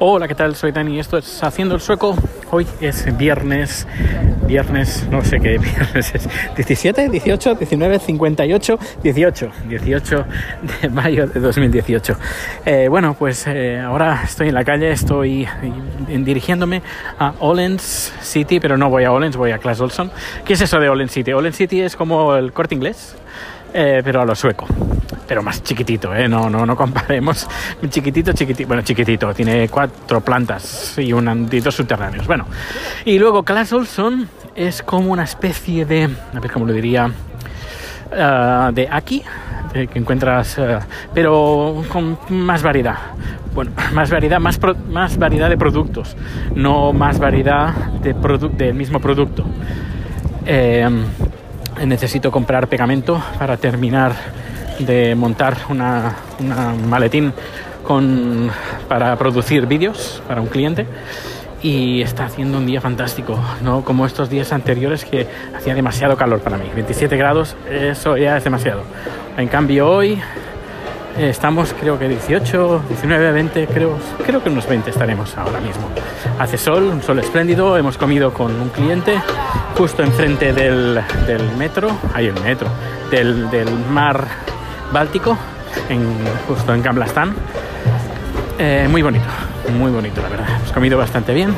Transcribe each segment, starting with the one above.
Hola, ¿qué tal? Soy Dani, esto es Haciendo el Sueco. Hoy es viernes, viernes, no sé qué viernes es, 17, 18, 19, 58, 18, 18 de mayo de 2018. Eh, bueno, pues eh, ahora estoy en la calle, estoy dirigiéndome a Ollens City, pero no voy a Ollens, voy a Class Olson. ¿Qué es eso de Ollens City? Ollens City es como el corte inglés, eh, pero a lo sueco pero más chiquitito, ¿eh? no, no, no comparemos. Chiquitito, chiquitito, bueno, chiquitito, tiene cuatro plantas y, un, y dos subterráneos. Bueno, y luego Class Olson es como una especie de, a ver cómo lo diría, uh, de aquí, que encuentras, uh, pero con más variedad. Bueno, más variedad, más, más variedad de productos, no más variedad de del mismo producto. Eh, necesito comprar pegamento para terminar de montar una, una maletín con, para producir vídeos para un cliente y está haciendo un día fantástico, no como estos días anteriores que hacía demasiado calor para mí. 27 grados, eso ya es demasiado. En cambio hoy estamos creo que 18, 19, 20, creo, creo que unos 20 estaremos ahora mismo. Hace sol, un sol espléndido, hemos comido con un cliente justo enfrente del, del metro, hay el metro, del, del mar Báltico, justo en Gamblastán. Eh, muy bonito, muy bonito, la verdad. Hemos comido bastante bien.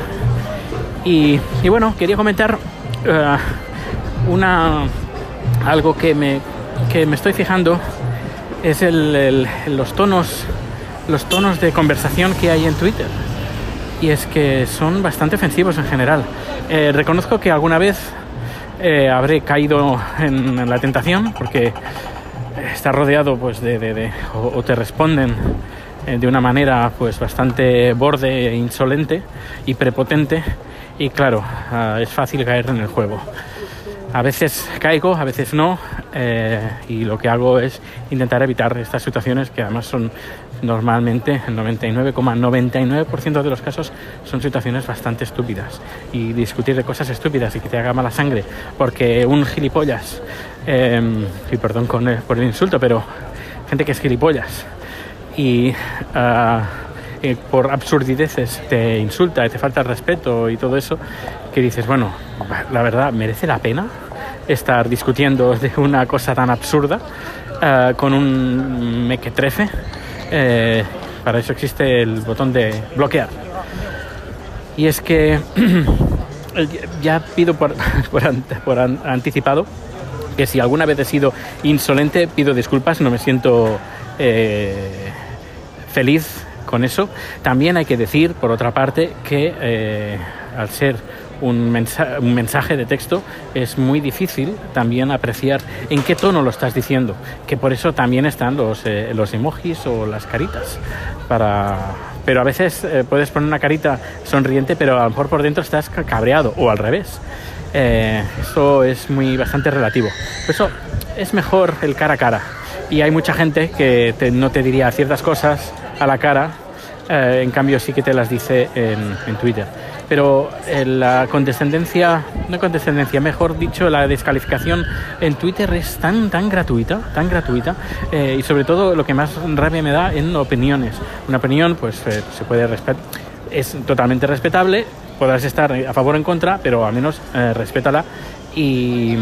Y, bueno, quería comentar uh, una, algo que me, que me estoy fijando es el, los tonos los tonos de conversación que hay en Twitter y es que son bastante ofensivos en general eh, reconozco que alguna vez eh, habré caído en, la tentación porque está rodeado pues de, de, de o, o, te responden eh, de una manera pues bastante borde e insolente y prepotente y claro uh, es fácil caer en el juego a veces caigo, a veces no, eh, y lo que hago es intentar evitar estas situaciones que además son normalmente, el 99,99% ,99 de los casos, son situaciones bastante estúpidas. Y discutir de cosas estúpidas y que te haga mala sangre porque un gilipollas, eh, y perdón con el, por el insulto, pero gente que es gilipollas y. Uh, por absurdideces te insulta te falta respeto y todo eso, que dices, bueno, la verdad, ¿merece la pena estar discutiendo de una cosa tan absurda uh, con un mequetrefe? Eh, para eso existe el botón de bloquear. Y es que ya pido por, por, por anticipado que si alguna vez he sido insolente, pido disculpas, no me siento eh, feliz con eso. También hay que decir, por otra parte, que eh, al ser un, mensaje, un mensaje de texto es muy difícil también apreciar en qué tono lo estás diciendo, que por eso también están los, eh, los emojis o las caritas. Para... Pero a veces eh, puedes poner una carita sonriente, pero a lo mejor por dentro estás cabreado o al revés. Eh, eso es muy bastante relativo. Por eso es mejor el cara a cara. Y hay mucha gente que no te diría ciertas cosas a la cara, eh, en cambio sí que te las dice en, Twitter. Pero eh, la condescendencia, no condescendencia, mejor dicho, la descalificación en Twitter es tan, tan gratuita, tan gratuita, eh, y sobre todo lo que más rabia me da en opiniones. Una opinión, pues se puede es totalmente respetable, podrás estar a favor o en contra, pero al menos eh, respétala y,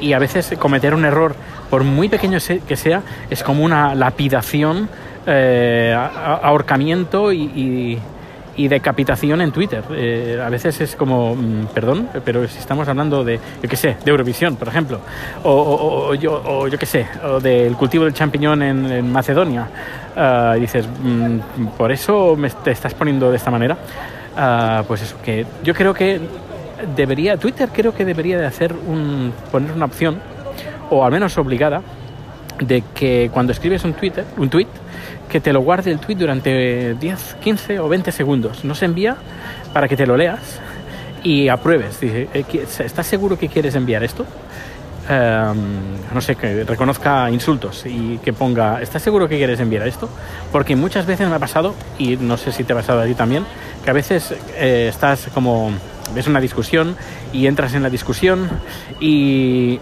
y a veces cometer un error, por muy pequeño que sea, es como una lapidación eh, ahorcamiento y, y, y, decapitación en Twitter. Eh, a veces es como, mmm, perdón, pero si estamos hablando de, yo qué sé, de Eurovisión, por ejemplo, o, o, yo, o yo qué sé, o del cultivo del champiñón en, Macedonia, uh, y dices, mmm, por eso me te estás poniendo de esta manera. Uh, pues eso, que yo creo que debería, Twitter creo que debería de hacer un, poner una opción, o al menos obligada, de que cuando escribes un Twitter, un tweet, que te lo guarde el tweet durante 10, 15 o 20 segundos. No se envía para que te lo leas y apruebes. Dice, ¿estás seguro que quieres enviar esto? Um, no sé, que reconozca insultos y que ponga, ¿estás seguro que quieres enviar esto? Porque muchas veces me ha pasado, y no sé si te ha pasado a ti también, que a veces eh, estás como, ves una discusión y entras en la discusión y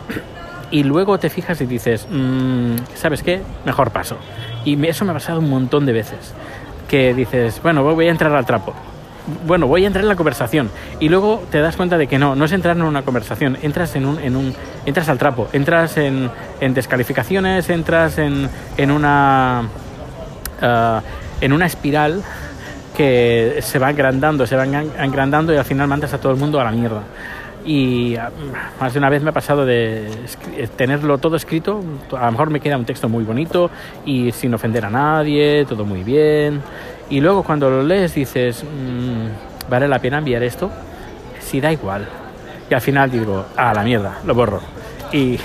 y luego te fijas y dices, mmm, ¿sabes qué? Mejor paso. Y eso me ha pasado un montón de veces. que dices, bueno, voy a entrar al trapo. Bueno, voy a entrar en la conversación. Y luego te das cuenta de que no, no es entrar en una conversación, entras en un, en un entras al trapo, entras en, en descalificaciones, entras en, en una ah, en una espiral que se va agrandando, se va agrandando y al final mandas a todo el mundo a la mierda. Y ah, más de una vez me ha pasado de tenerlo todo escrito, a lo mejor me queda un texto muy bonito y sin ofender a nadie, todo muy bien. Y luego cuando lo lees dices, mm, ¿vale la pena enviar esto? Si da igual. Y al final digo, a la mierda, lo borro. Y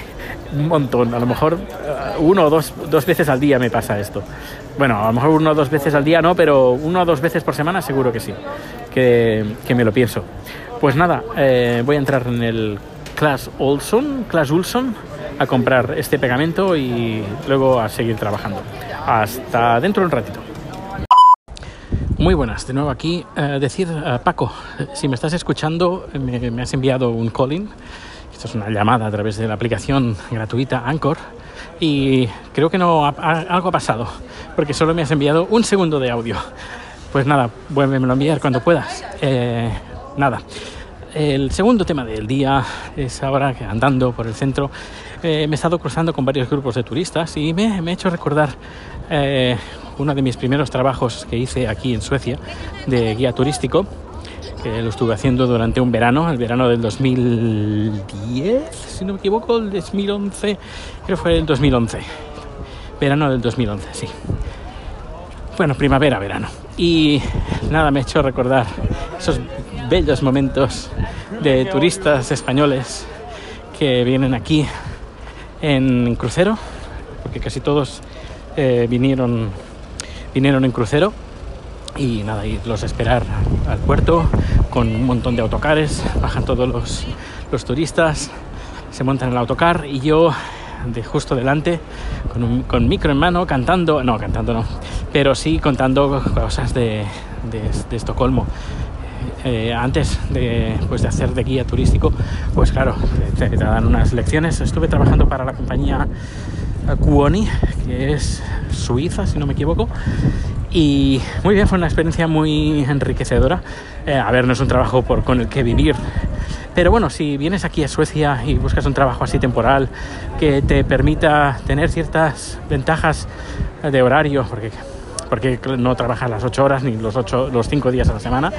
un montón, a lo mejor uh, uno o dos, dos veces al día me pasa esto. Bueno, a lo mejor uno o dos veces al día no, pero uno o dos veces por semana seguro que sí, que, que me lo pienso. Pues nada, eh, voy a entrar en el Class Olson, Class Olson, a comprar este pegamento y luego a seguir trabajando. Hasta dentro de un ratito. Muy buenas, de nuevo aquí. Eh, decir, eh, Paco, si me estás escuchando, me, me, has enviado un calling. Esto es una llamada a través de la aplicación gratuita Anchor. Y creo que no, algo ha pasado, porque solo me has enviado un segundo de audio. Pues nada, vuélvemelo a enviar cuando puedas. Eh, nada. El segundo tema del día es ahora que andando por el centro me he estado cruzando con varios grupos de turistas y me, me he hecho recordar eh, uno de mis primeros trabajos que hice aquí en Suecia de guía turístico, que lo estuve haciendo durante un verano, el verano del 2010, si no me equivoco, el 2011, creo que fue el 2011, verano del 2011, sí. Bueno, primavera, verano. Y nada, me he hecho recordar esos bellos momentos de turistas españoles que vienen aquí en crucero, porque casi todos eh, vinieron vinieron en crucero y nada, irlos a esperar al puerto con un montón de autocares, bajan todos los, los turistas, se montan en el autocar y yo de justo delante con, un, con micro en mano cantando, no, cantando no, pero sí contando cosas de, de, de Estocolmo. Eh, antes de, pues de hacer de guía turístico, pues claro, te, dan unas lecciones. Estuve trabajando para la compañía Cuoni, que es suiza, si no me equivoco. Y muy bien, fue una experiencia muy enriquecedora. Eh, a ver, no es un trabajo por, con el que vivir. Pero bueno, si vienes aquí a Suecia y buscas un trabajo así temporal que te permita tener ciertas ventajas de horario, porque, porque no trabajas las 8 horas ni los, 8, los 5 días a la semana,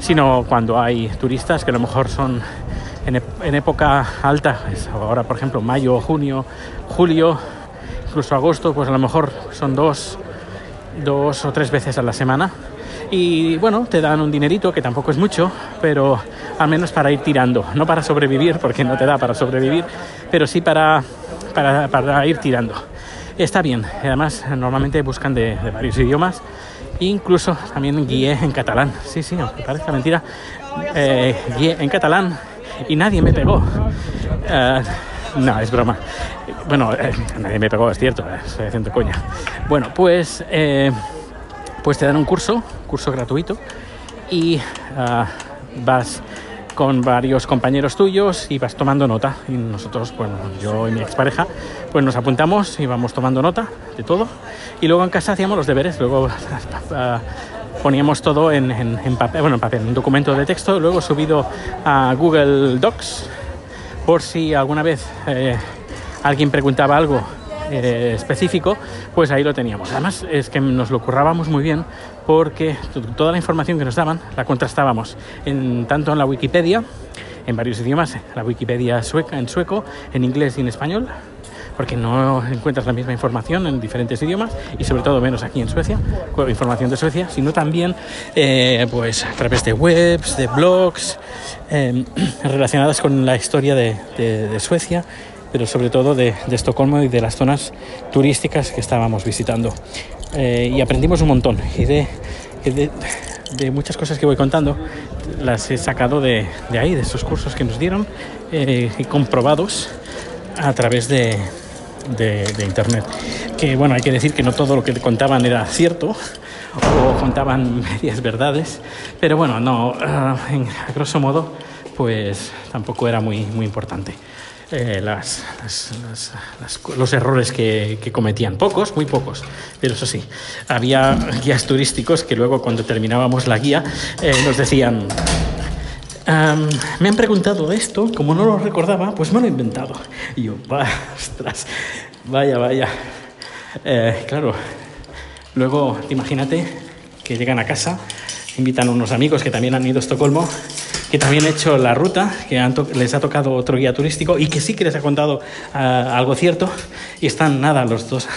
sino cuando hay turistas que a lo mejor son en, en época alta, ahora por ejemplo mayo, junio, julio, incluso agosto, pues a lo mejor son dos, dos o tres veces a la semana. Y bueno, te dan un dinerito que tampoco es mucho, pero al menos para ir tirando, no para sobrevivir, porque no te da para sobrevivir, pero sí para, para ir tirando. Está bien, además normalmente buscan de, varios idiomas, incluso también guié en catalán, sí, sí, aunque parezca mentira, eh, guié en catalán y nadie me pegó. Uh, no, es broma. Bueno, eh, nadie me pegó, es cierto, eh, estoy haciendo coña. Bueno, pues, eh, pues te dan un curso, curso gratuito, y uh, vas con varios compañeros tuyos y vas tomando nota. Y nosotros, bueno, yo y mi expareja, pues nos apuntamos y vamos tomando nota de todo. Y luego en casa hacíamos los deberes, luego uh, poníamos todo en, en, en, papel, bueno, en papel, en documento de texto, luego subido a Google Docs, por si alguna vez eh, alguien preguntaba algo eh, específico, pues ahí lo teníamos. Además es que nos lo currábamos muy bien porque toda la información que nos daban la contrastábamos en, tanto en la Wikipedia, en varios idiomas, la Wikipedia sueca, en sueco, en inglés y en español, porque no encuentras la misma información en diferentes idiomas y sobre todo menos aquí en Suecia, información de Suecia, sino también eh, pues a través de webs, de blogs eh, relacionadas con la historia de Suecia pero sobre todo de, de, Estocolmo y de las zonas turísticas que estábamos visitando. Eh, y aprendimos un montón y de, de, de, muchas cosas que voy contando las he sacado de, ahí, de esos cursos que nos dieron eh, y comprobados a través de, internet. Que bueno, hay que decir que no todo lo que contaban era cierto o contaban medias verdades, pero bueno, no, uh, en, a grosso modo, pues tampoco era muy, muy importante. Eh, las, los errores que, cometían. Pocos, muy pocos, pero eso sí, había guías turísticos que luego cuando terminábamos la guía eh, nos decían, me han preguntado esto, como no lo recordaba, pues me lo he inventado. Y yo, vaya, vaya. Eh, claro, luego imagínate que llegan a casa, invitan a unos amigos que también han ido a Estocolmo que también ha hecho la ruta, que les ha tocado otro guía turístico y que sí que les ha contado ah, algo cierto. Y están nada los dos,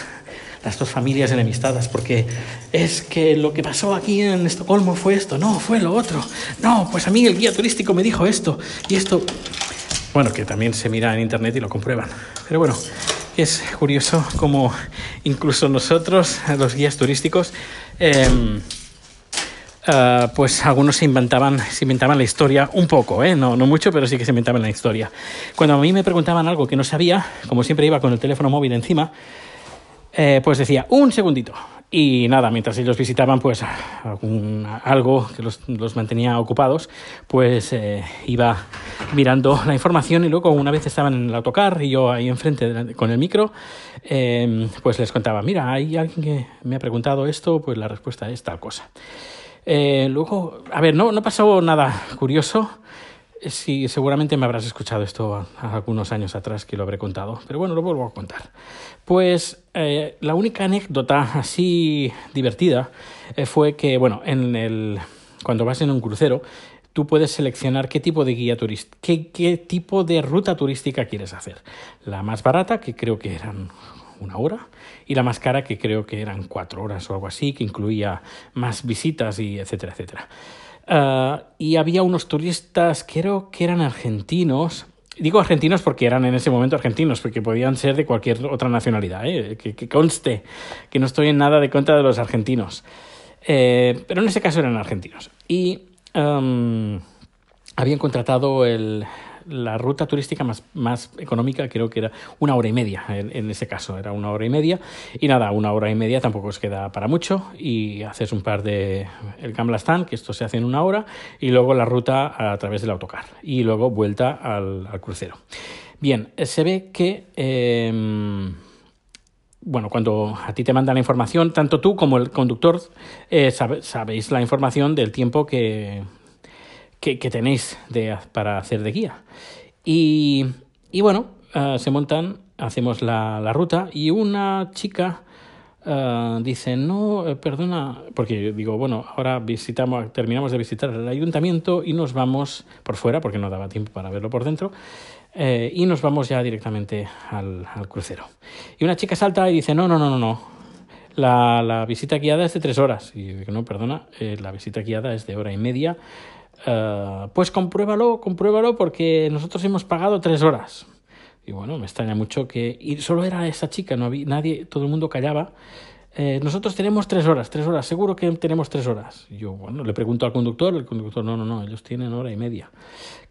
las dos familias enemistadas, porque es que lo que pasó aquí en Estocolmo fue esto, no, fue lo otro. No, pues a mí el guía turístico me dijo esto y esto. Bueno, que también se mira en internet y lo comprueban. Pero bueno, es curioso como incluso nosotros, los guías turísticos, eh, Uh, pues algunos se inventaban, se inventaban la historia un poco, ¿eh? no, mucho, pero sí que se inventaban la historia. Cuando a mí me preguntaban algo que no sabía, como siempre iba con el teléfono móvil encima, eh, pues decía, un segundito. Y nada, mientras ellos visitaban pues algo que los, mantenía ocupados, pues eh, iba mirando la información y luego una vez estaban en el autocar y yo ahí enfrente con el micro, eh, pues les contaba, mira, hay alguien que me ha preguntado esto, pues la respuesta es tal cosa. Eh, luego, a ver, no, no pasó nada curioso. Sí, seguramente me habrás escuchado esto algunos años atrás que lo habré contado, pero bueno, lo vuelvo a contar. Pues eh, la única anécdota así divertida eh, fue que, bueno, en el, cuando vas en un crucero, tú puedes seleccionar qué tipo de guía turística, qué, qué tipo de ruta turística quieres hacer. La más barata, que creo que eran una hora, y la más cara que creo que eran cuatro horas o algo así, que incluía más visitas y etcétera, etcétera. Ah, y había unos turistas, creo que eran argentinos, Digo argentinos porque eran en ese momento argentinos, porque podían ser de cualquier otra nacionalidad, ¿eh? que, conste que no estoy en nada de contra de los argentinos. Eh, pero en ese caso eran argentinos. Y habían contratado el, la ruta turística más, más económica creo que era una hora y media, en, ese caso era una hora y media. Y nada, una hora y media tampoco os queda para mucho y haces un par de el Gamla que esto se hace en una hora, y luego la ruta a través del autocar y luego vuelta al, crucero. Bien, se ve que... Em, bueno, cuando a ti te mandan la información, tanto tú como el conductor eh, sabéis la información del tiempo que, que, tenéis de, para hacer de guía. Y, y bueno, uh, se montan, hacemos la, la, ruta y una chica uh, dice, no, eh, perdona, porque digo, bueno, ahora visitamos, terminamos de visitar el ayuntamiento y nos vamos por fuera, porque no daba tiempo para verlo por dentro. Eh, y nos vamos ya directamente al, al, crucero. Y una chica salta y dice, no, no, no, no, no, la, la visita guiada es de tres horas. Y digo, no, perdona, eh, la visita guiada es de hora y media. Eh, pues compruébalo, compruébalo porque nosotros hemos pagado tres horas. Y bueno, me extraña mucho que... Y solo era esa chica, no había nadie, todo el mundo callaba. Eh, nosotros tenemos tres horas, tres horas, seguro que tenemos tres horas. yo, bueno, le pregunto al conductor, el conductor, no, no, no, ellos tienen hora y media.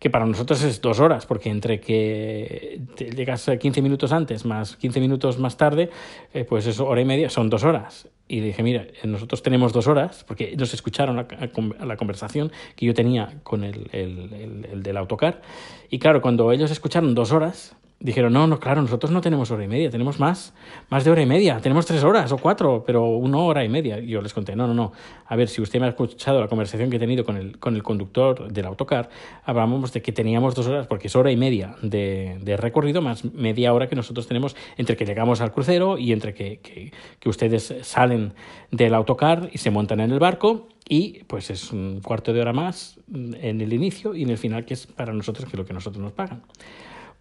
Que para nosotros es dos horas, porque entre que llegas 15 minutos antes más 15 minutos más tarde, eh, pues eso, hora y media, son dos horas. Y dije, mira, nosotros tenemos dos horas, porque ellos escucharon la, conversación que yo tenía con el, el del autocar. Y claro, cuando ellos escucharon dos horas, dijeron, no, no, claro, nosotros no tenemos hora y media, tenemos más, más de hora y media, tenemos tres horas o cuatro, pero una hora y media. Y yo les conté, no, no, no, a ver, si usted me ha escuchado la conversación que he tenido con el, con el conductor del autocar, hablamos de que teníamos dos horas, porque es hora y media de, de recorrido, más media hora que nosotros tenemos entre que llegamos al crucero y entre que, que, que ustedes salen del autocar y se montan en el barco y pues es un cuarto de hora más en el inicio y en el final, que es para nosotros, que es lo que nosotros nos pagan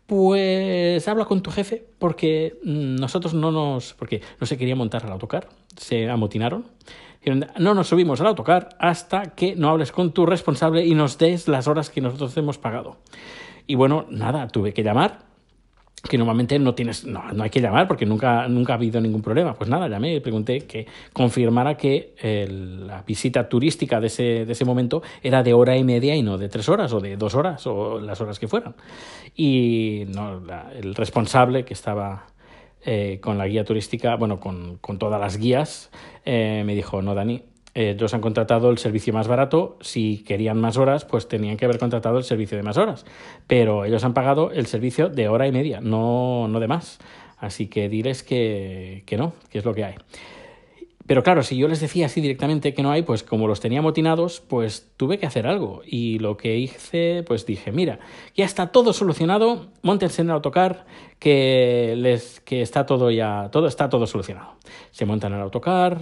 pues habla con tu jefe porque mm, nosotros no nos, porque no se quería montar al autocar, se amotinaron. No nos subimos al autocar hasta que no hables con tu responsable y nos des las horas que nosotros hemos pagado. Y bueno, nada, tuve que llamar que normalmente no tienes, no, no, hay que llamar porque nunca, nunca ha habido ningún problema. Pues nada, llamé y pregunté que confirmara que la visita turística de ese, de ese momento era de hora y media y no de tres horas o de dos horas o las horas que fueran. Y no, el responsable que estaba eh, con la guía turística, bueno, con, con todas las guías, eh, me dijo, no, Dani, ellos han contratado el servicio más barato. Si querían más horas, pues tenían que haber contratado el servicio de más horas. Pero ellos han pagado el servicio de hora y media, no, no de más. Así que diles que, que no, que es lo que hay. Pero claro, si yo les decía así directamente que no hay, pues como los tenía motinados, pues tuve que hacer algo. Y lo que hice, pues dije, mira, ya está todo solucionado, montense en el autocar, que les que está todo ya, todo está todo solucionado. Se montan el autocar,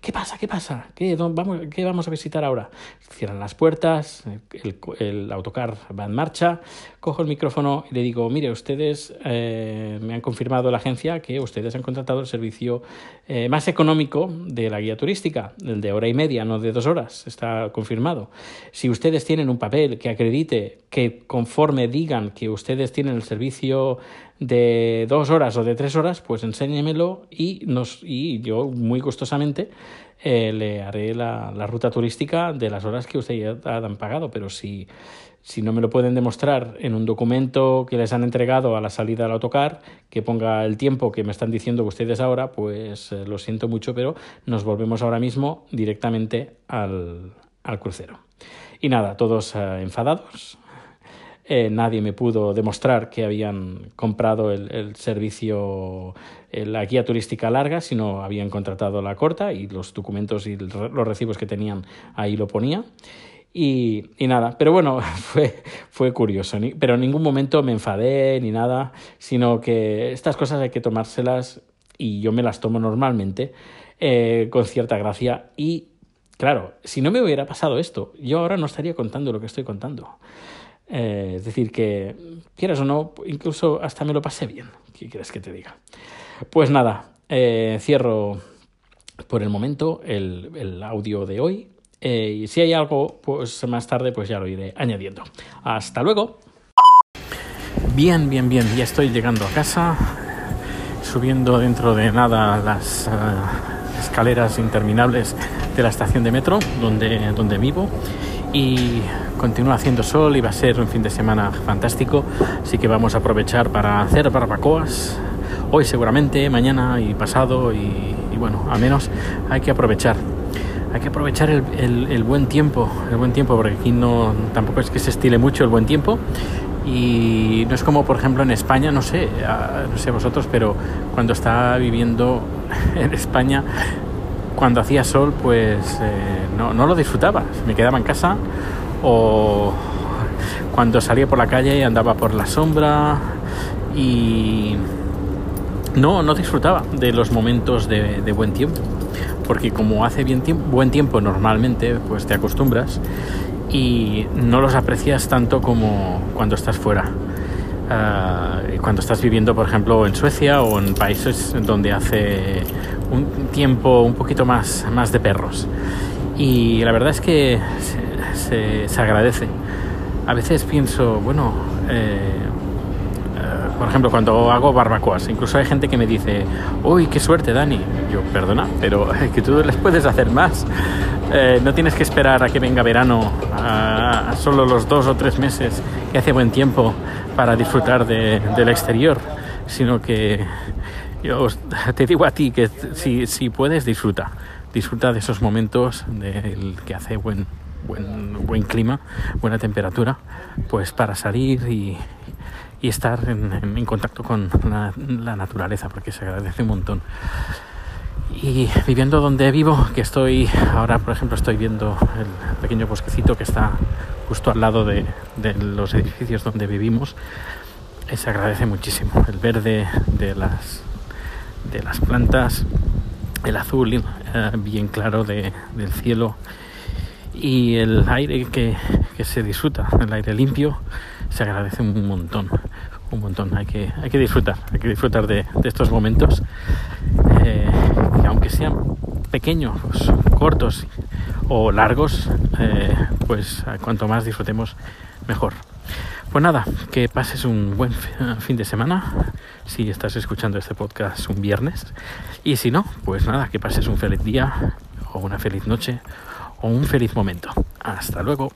¿qué pasa? ¿Qué pasa? ¿Qué vamos, qué vamos a visitar ahora? Cierran las puertas, el, el autocar va en marcha, cojo el micrófono y le digo, mire, ustedes eh, me han confirmado la agencia que ustedes han contratado el servicio eh, más económico de la guía turística, el de hora y media, no de dos horas, está confirmado. Si ustedes tienen un papel que acredite que conforme digan que ustedes tienen el servicio de dos horas o de tres horas, pues enséñemelo y, nos, y yo muy gustosamente eh, le haré la, la, ruta turística de las horas que ustedes ya han pagado. Pero si, si no me lo pueden demostrar en un documento que les han entregado a la salida del autocar, que ponga el tiempo que me están diciendo ustedes ahora, pues eh, lo siento mucho, pero nos volvemos ahora mismo directamente al, al crucero. Y nada, todos eh, enfadados, eh, nadie me pudo demostrar que habían comprado el, el servicio, eh, la guía turística larga, sino habían contratado la corta y los documentos y los recibos que tenían ahí lo ponía. Y, y, nada, pero bueno, fue, fue curioso, pero en ningún momento me enfadé ni nada, sino que estas cosas hay que tomárselas y yo me las tomo normalmente eh, con cierta gracia y claro, si no me hubiera pasado esto, yo ahora no estaría contando lo que estoy contando. Eh, es decir, que quieras o no, incluso hasta me lo pasé bien. ¿Qué quieres que te diga? Pues nada, eh, cierro por el momento el, el audio de hoy. Eh, y si hay algo, pues más tarde, pues ya lo iré añadiendo. Hasta luego. Bien, bien, bien. Ya estoy llegando a casa, subiendo dentro de nada las escaleras interminables de la estación de metro donde, donde vivo. Y continúa haciendo sol y va a ser un fin de semana fantástico, así que vamos a aprovechar para hacer barbacoas hoy seguramente, mañana y pasado y, bueno, al menos hay que aprovechar. Hay que aprovechar el, el, buen tiempo, el buen tiempo, porque aquí no tampoco es que se estile mucho el buen tiempo y no es como por ejemplo en España, no sé, no sé vosotros, pero cuando estaba viviendo en España cuando hacía sol, pues eh, no, no, lo disfrutaba. Me quedaba en casa o cuando salía por la calle andaba por la sombra y no, no disfrutaba de los momentos de, buen tiempo, porque como hace bien buen tiempo normalmente, pues te acostumbras y no los aprecias tanto como cuando estás fuera. Uh, cuando estás viviendo, por ejemplo, en Suecia o en países donde hace un tiempo un poquito más, más de perros. Y la verdad es que se, se agradece. A veces pienso, bueno, eh, eh, por ejemplo, cuando hago barbacoas, incluso hay gente que me dice, uy, qué suerte, Dani. Yo, perdona, pero que tú les puedes hacer más. Eh, no tienes que esperar a que venga verano, a, a, solo los dos o tres meses que hace buen tiempo para disfrutar de, del exterior, sino que yo te digo a ti que si, si puedes, disfruta. Disfruta de esos momentos del que hace buen, buen, buen clima, buena temperatura, pues para salir y, y estar en, contacto con la, naturaleza, porque se agradece un montón. Y viviendo donde vivo, que estoy ahora, por ejemplo, estoy viendo el pequeño bosquecito que está justo al lado de, los edificios donde vivimos, se agradece muchísimo el verde de las, de las plantas, el azul eh, bien claro de, del cielo y el aire que, que, se disfruta, el aire limpio, se agradece un montón, un montón. Hay que, hay que disfrutar, hay que disfrutar de, estos momentos, eh, aunque sean pequeños, cortos o largos, eh, pues cuanto más disfrutemos, mejor. Pues nada, que pases un buen fin de semana si estás escuchando este podcast un viernes. Y si no, pues nada, que pases un feliz día o una feliz noche o un feliz momento. Hasta luego.